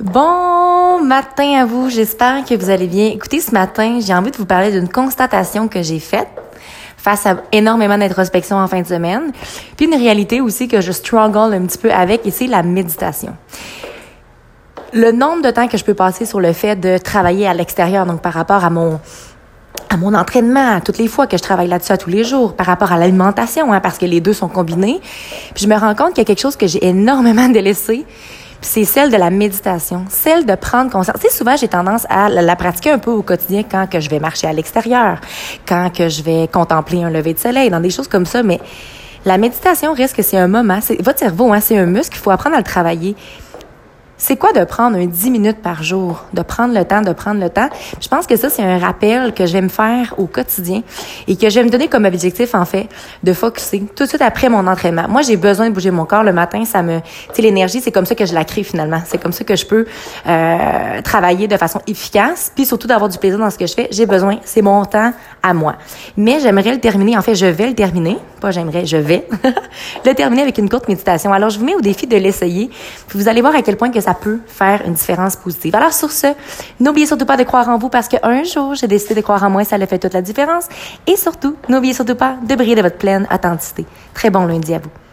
Bon matin à vous, j'espère que vous allez bien. Écoutez, ce matin, j'ai envie de vous parler d'une constatation que j'ai faite face à énormément d'introspection en fin de semaine, puis une réalité aussi que je struggle un petit peu avec, et c'est la méditation. Le nombre de temps que je peux passer sur le fait de travailler à l'extérieur, donc par rapport à mon à mon entraînement, toutes les fois que je travaille là-dessus à tous les jours, par rapport à l'alimentation, hein, parce que les deux sont combinés. Puis je me rends compte qu'il y a quelque chose que j'ai énormément délaissé, c'est celle de la méditation, celle de prendre conscience. Tu sais, souvent, j'ai tendance à la, pratiquer un peu au quotidien quand que je vais marcher à l'extérieur, quand que je vais contempler un lever de soleil, dans des choses comme ça, mais la méditation reste que c'est un moment, votre cerveau, hein, c'est un muscle, il faut apprendre à le travailler. C'est quoi de prendre un 10 minutes par jour, de prendre le temps, de prendre le temps? Je pense que ça, c'est un rappel que je vais me faire au quotidien et que je vais me donner comme objectif, en fait, de focuser tout de suite après mon entraînement. Moi, j'ai besoin de bouger mon corps le matin. Ça me, tu sais, l'énergie, c'est comme ça que je la crée finalement. C'est comme ça que je peux euh, travailler de façon efficace, puis surtout d'avoir du plaisir dans ce que je fais. J'ai besoin, c'est mon temps à moi. Mais j'aimerais le terminer. En fait, je vais le terminer. Pas j'aimerais, je vais le terminer avec une courte méditation. Alors, je vous mets au défi de l'essayer. Vous allez voir à quel point que ça peut faire une différence positive. Alors sur ce, n'oubliez surtout pas de croire en vous parce qu'un jour, j'ai décidé de croire en moi, ça a fait toute la différence. Et surtout, n'oubliez surtout pas de briller de votre pleine authenticité. Très bon lundi à vous.